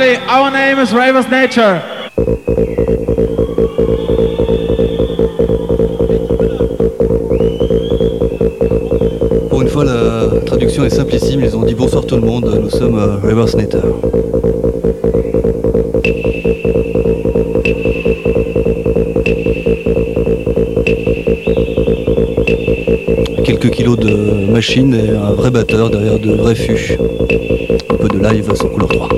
our name is Nature. Pour une fois, la traduction est simplissime. Ils ont dit bonsoir tout le monde, nous sommes euh, Ravers Nature. Quelques kilos de machine et un vrai batteur derrière de vrais fûts. Un peu de live sans couleur 3.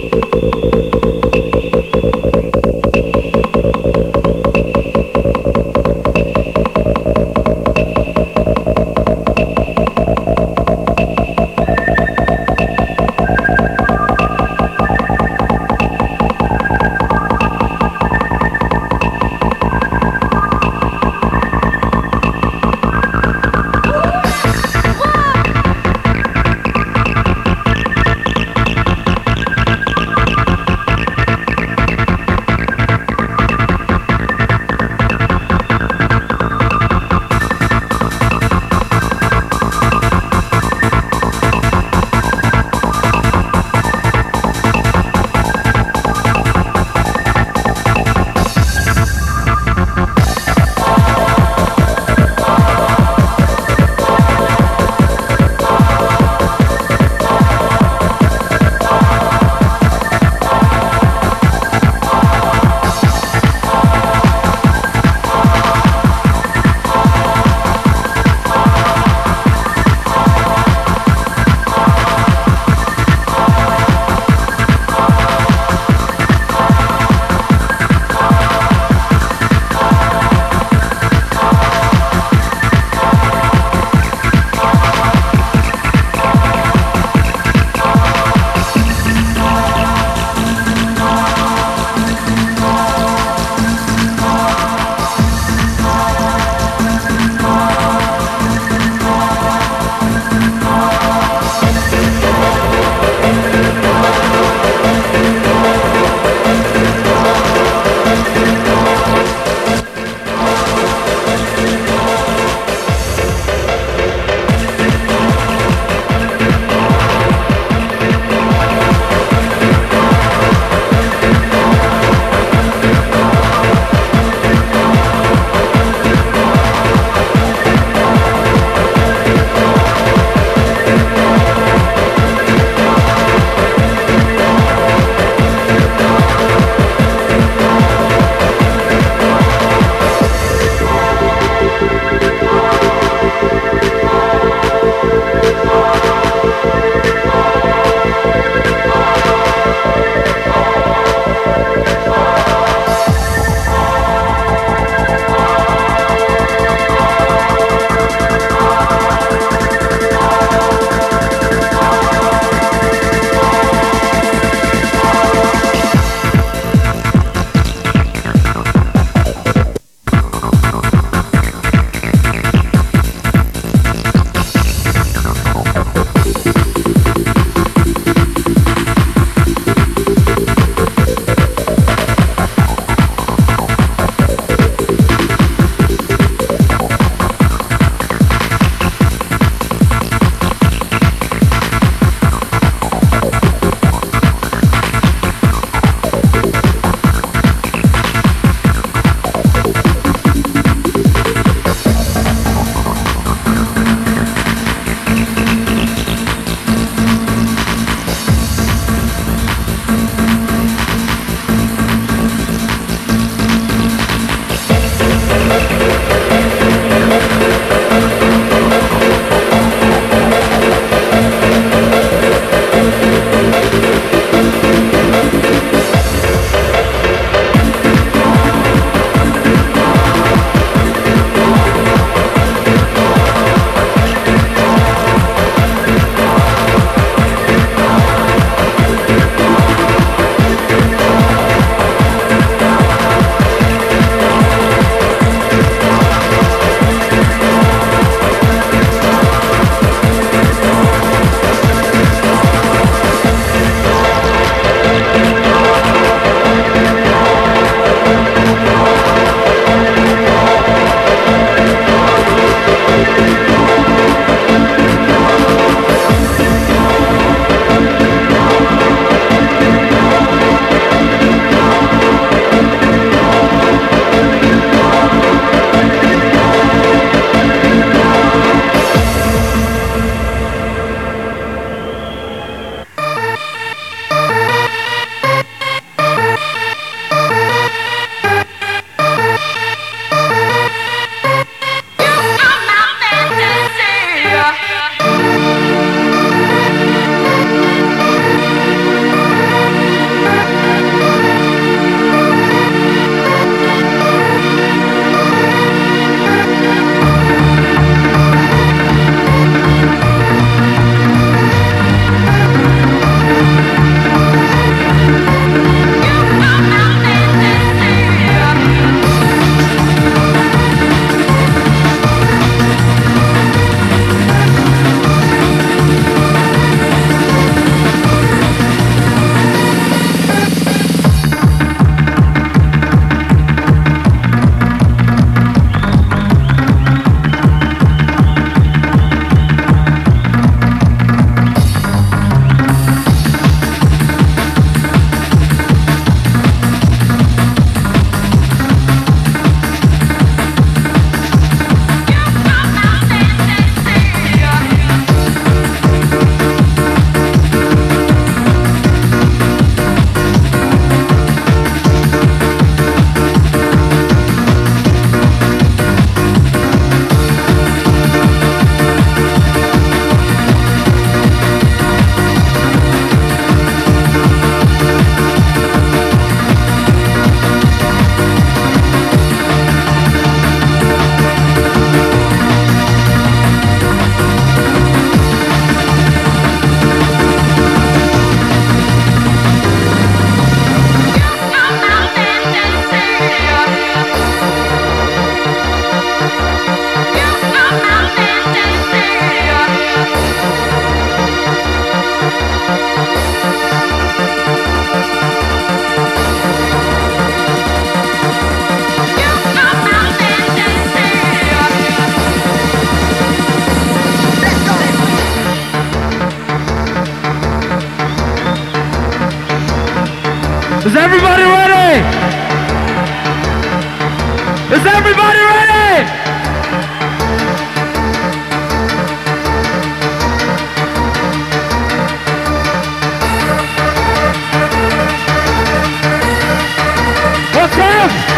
Is everybody ready? Is everybody ready? What's?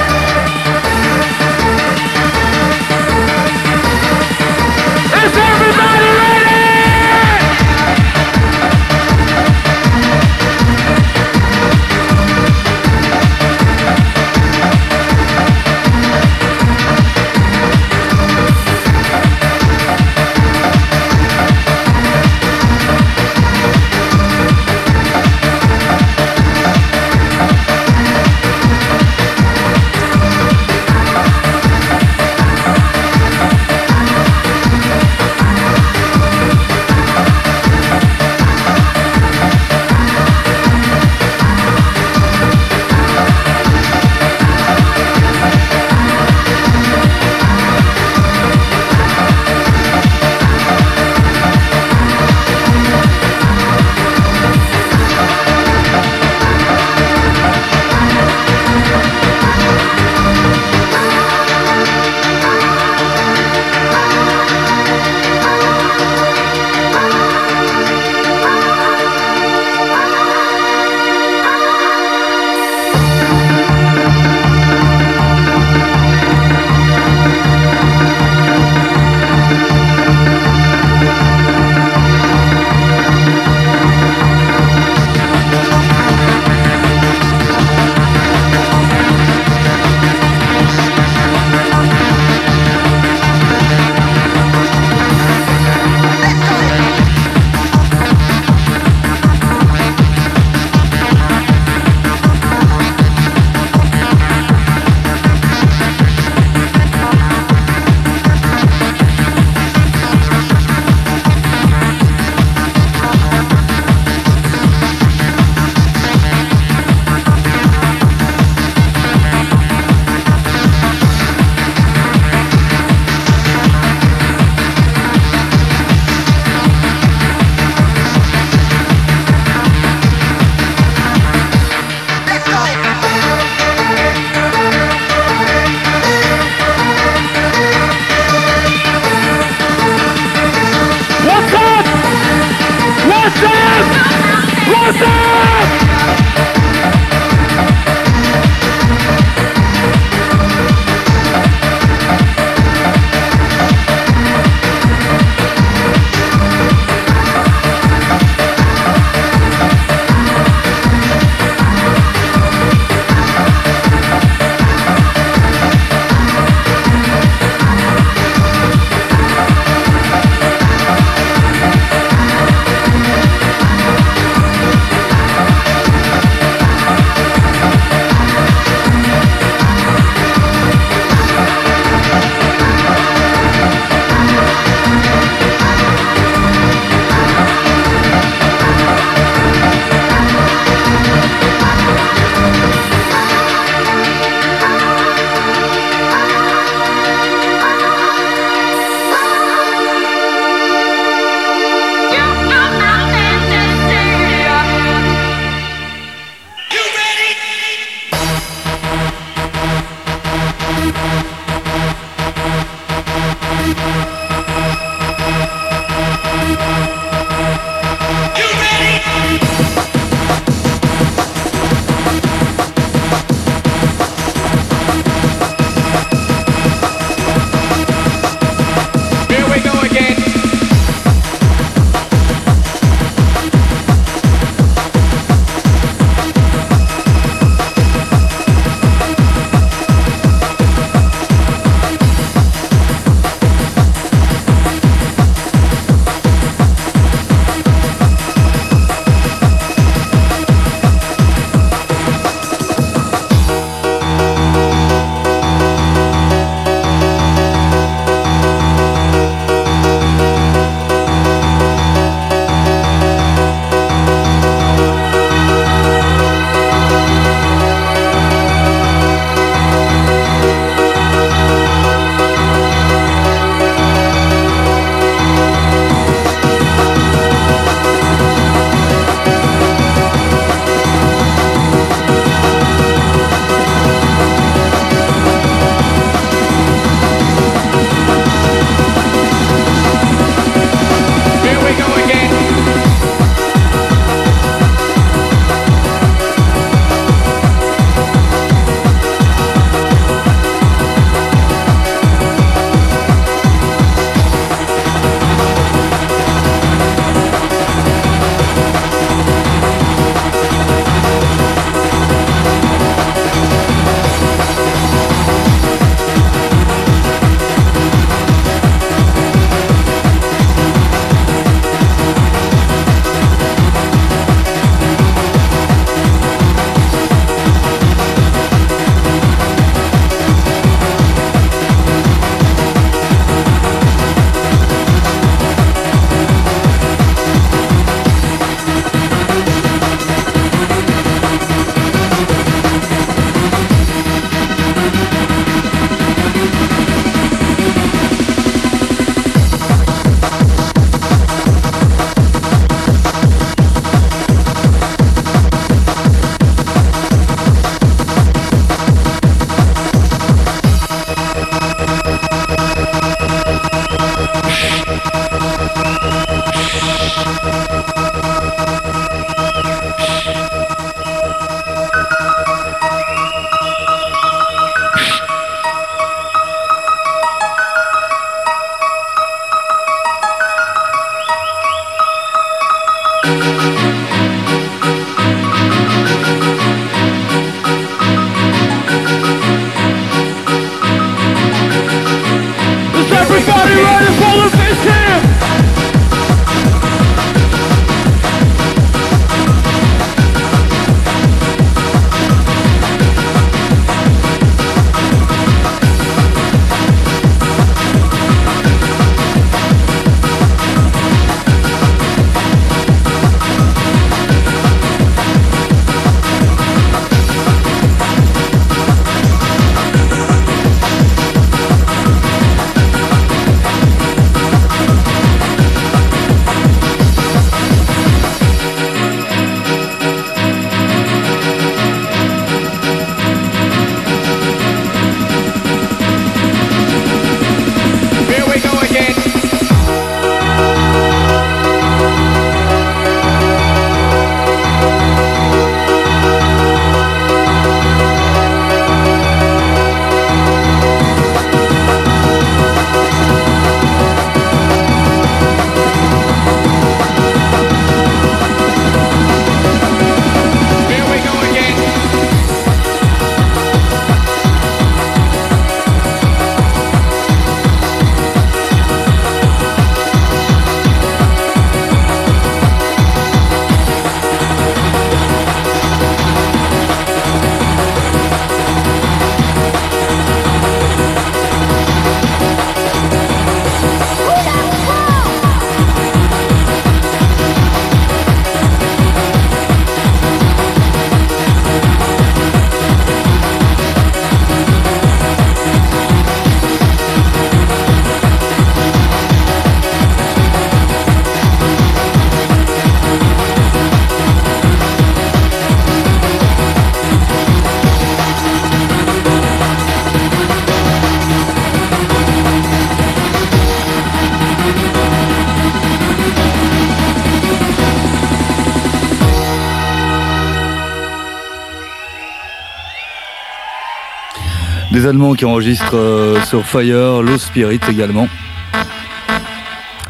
Allemands qui enregistrent euh, sur Fire, Low Spirit également.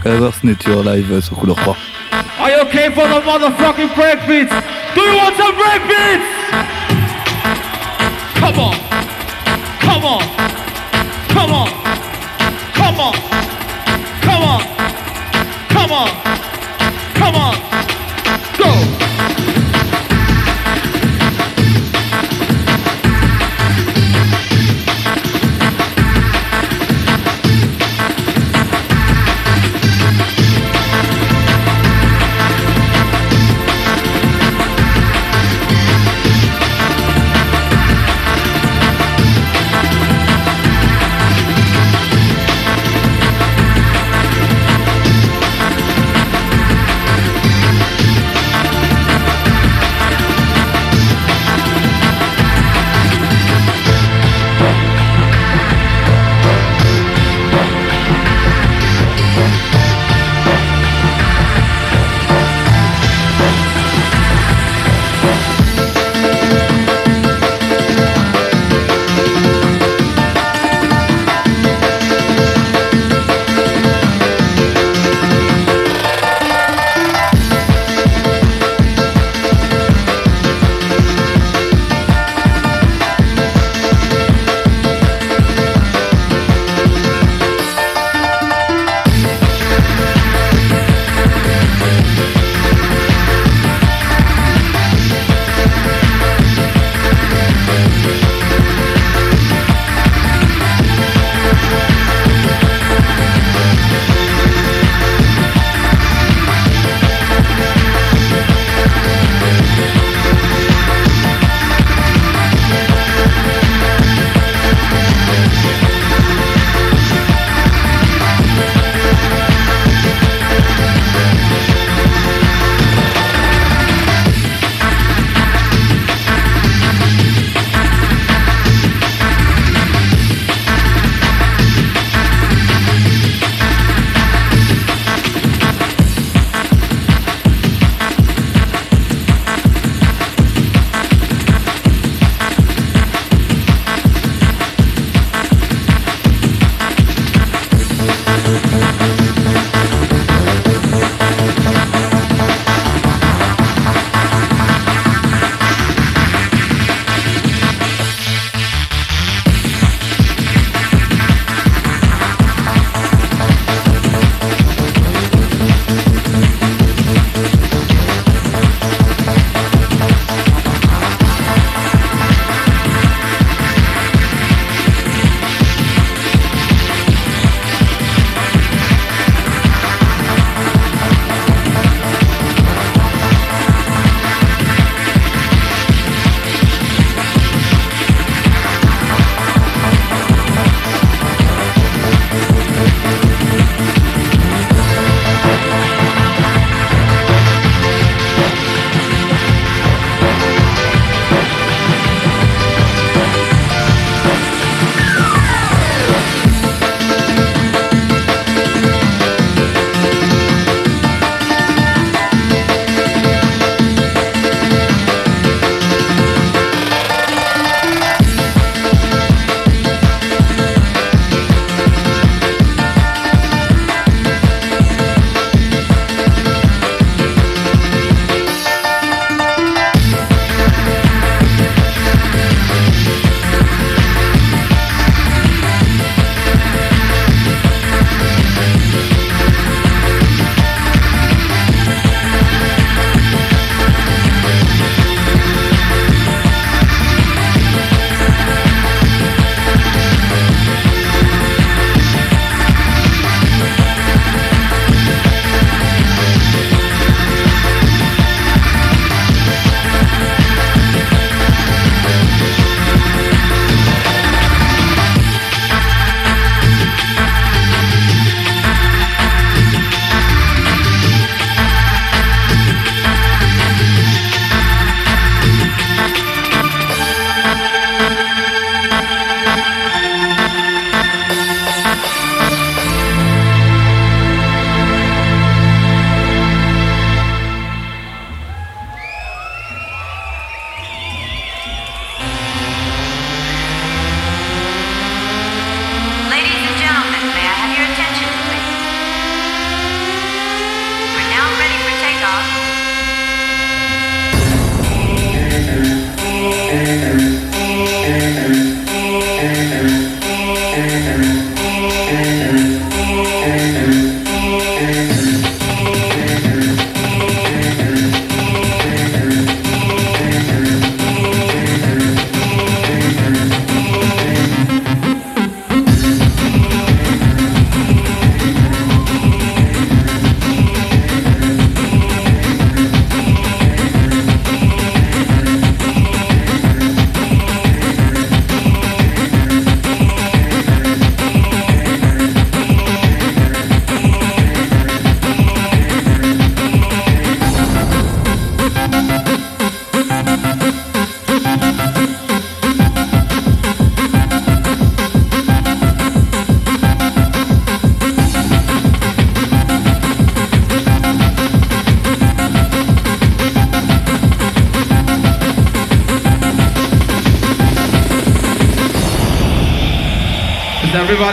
Reverse Nature live sur Couleur 3. Are you okay for the motherfucking breakbeats? Do you want some breakbeats? Come on. Come on. Come on. Come on. Come on. Come on. Come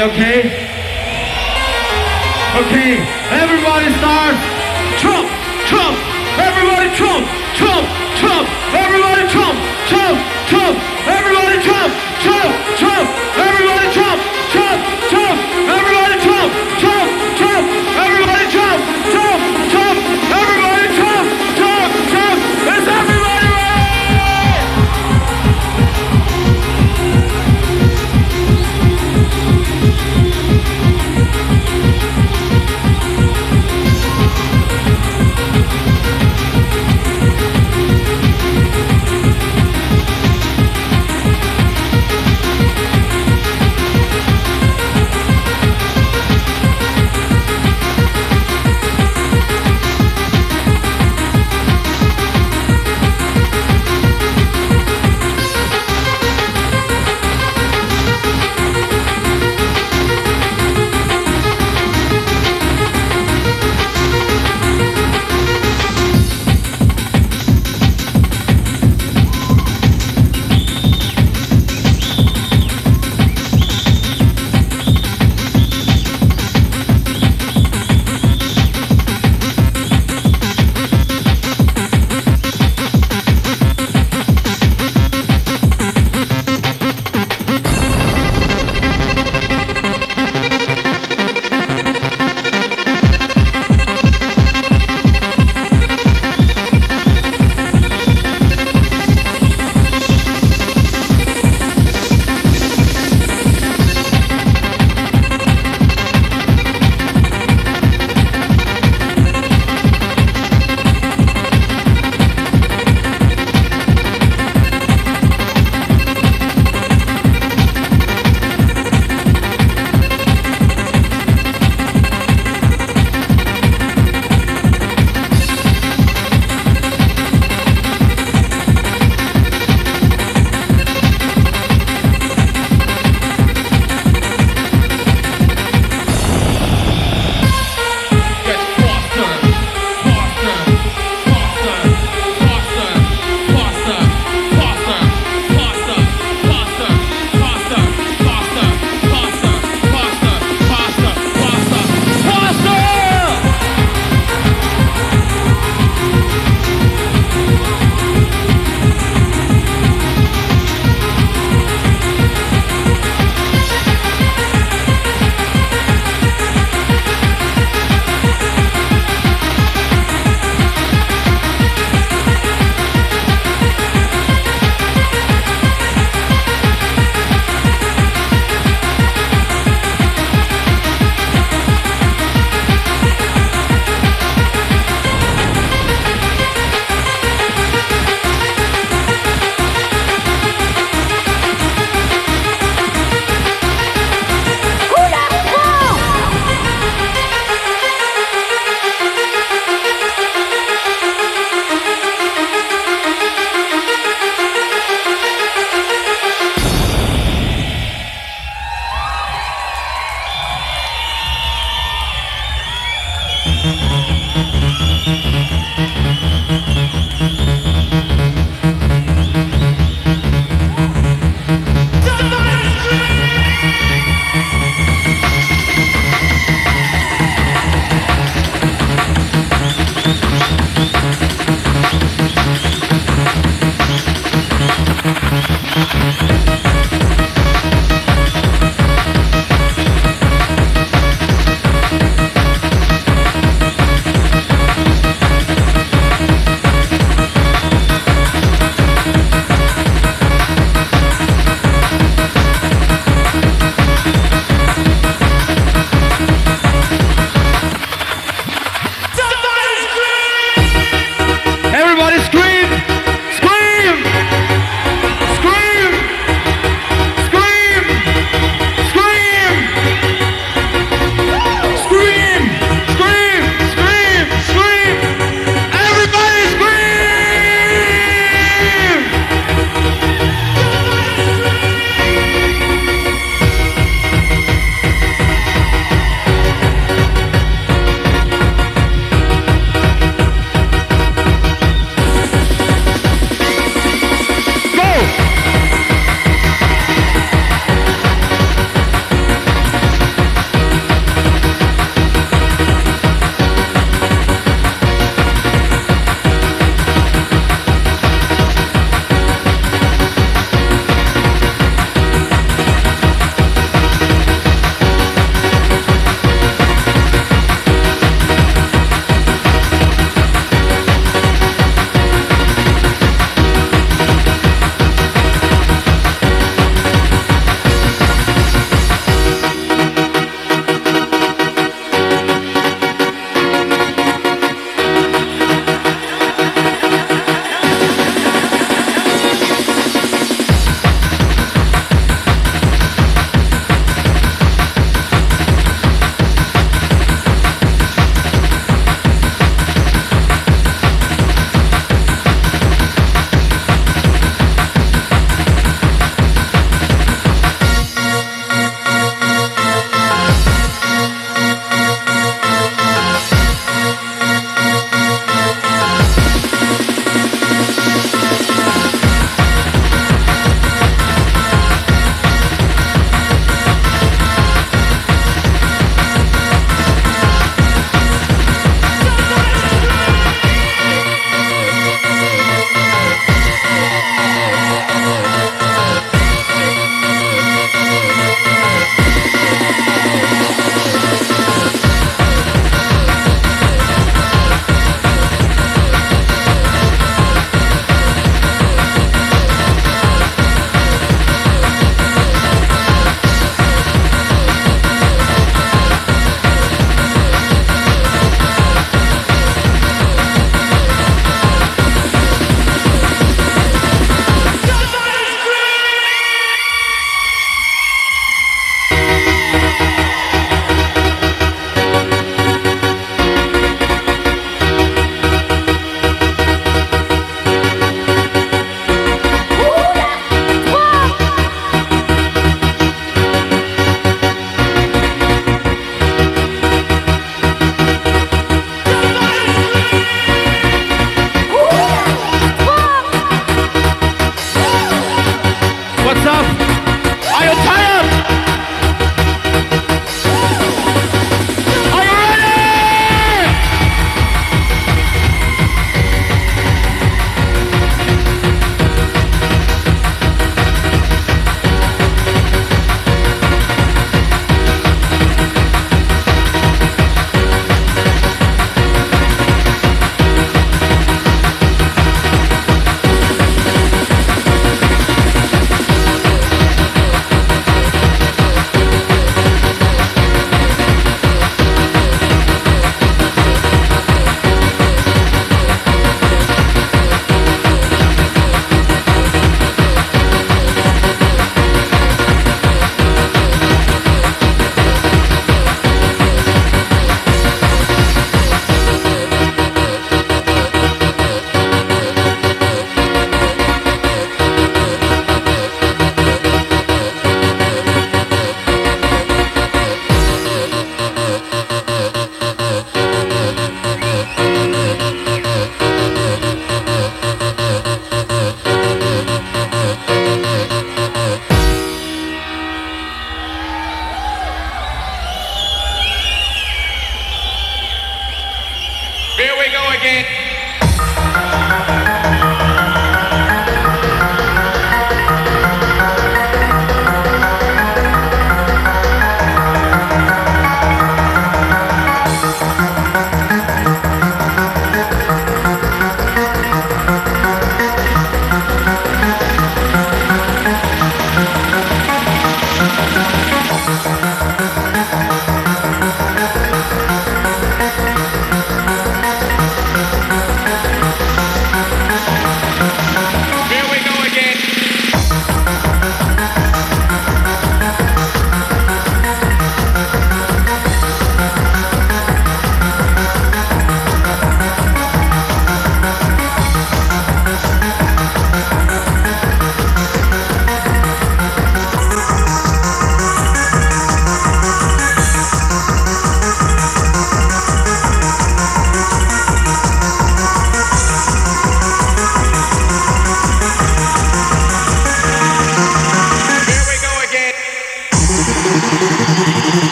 Okay,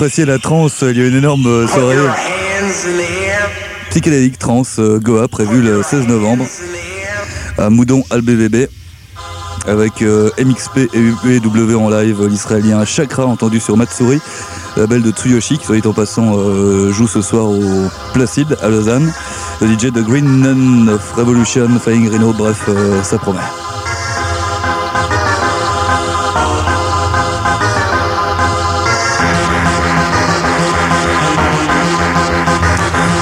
Appréciez la trance, il y a une énorme soirée psychédélique trance Goa prévue le 16 novembre à Moudon Albvb avec MXP et UPW en live, l'israélien Chakra entendu sur Matsuri, label de Tsuyoshi qui soit en passant joue ce soir au Placide à Lausanne. Le DJ de Green Nun of Revolution, Flying Rhino, bref, ça promet.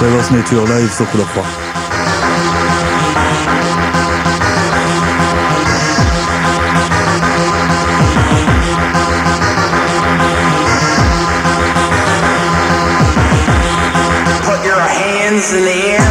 avoir nature-là, le. Put your hands in the air.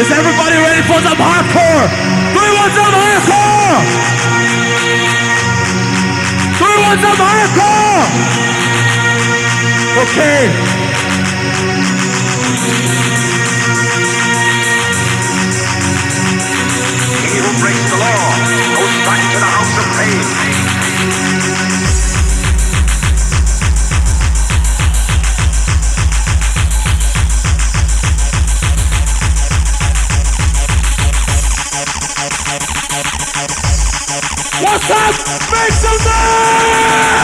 Is everybody ready for some hardcore? Do we want some hardcore? Do we want some hardcore? Okay. He who breaks the law goes back to the house of pain. Up? Make some noise!